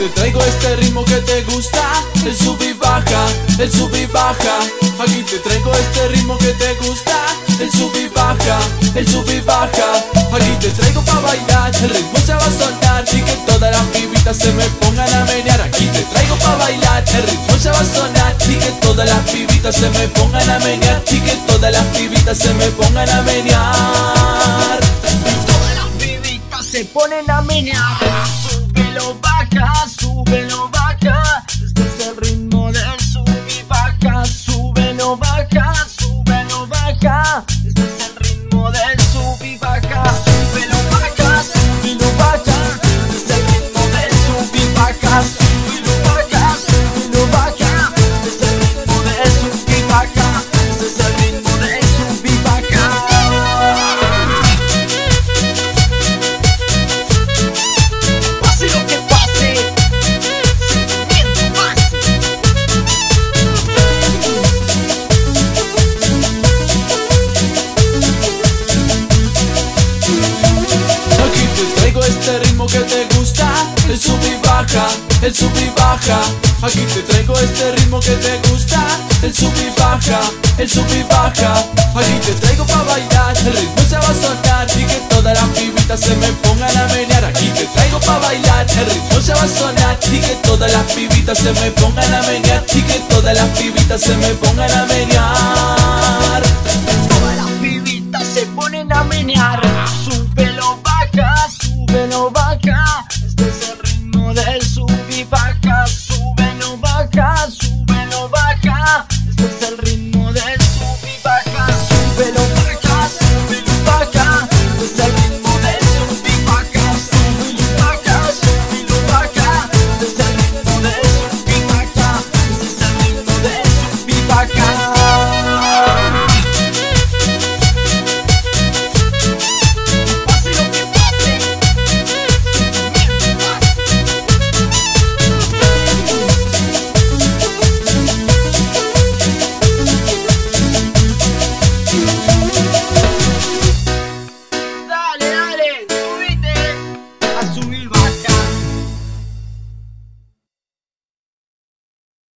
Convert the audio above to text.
te traigo este ritmo que te gusta, el sub y baja, el sub y baja. Aquí te traigo este ritmo que te gusta, el sub y baja, el sub y baja. Aquí te traigo pa' bailar, el ritmo se va a sonar y que todas las pibitas se me pongan a menear. Aquí te traigo pa' bailar, el ritmo se va a sonar y que todas las pibitas se me pongan a menear y que todas las pibitas se me pongan a menear. Todas las pibitas se ponen a menear. El sub y baja. Aquí te traigo este ritmo que te gusta, el sub y baja, el sub y baja. Aquí te traigo pa' bailar, el ritmo se va a sonar y que todas las pibitas se me pongan a menear. Aquí te traigo pa' bailar, el ritmo se va a sonar y que todas las pibitas se me pongan a menear y que todas las pibitas se me pongan a menear.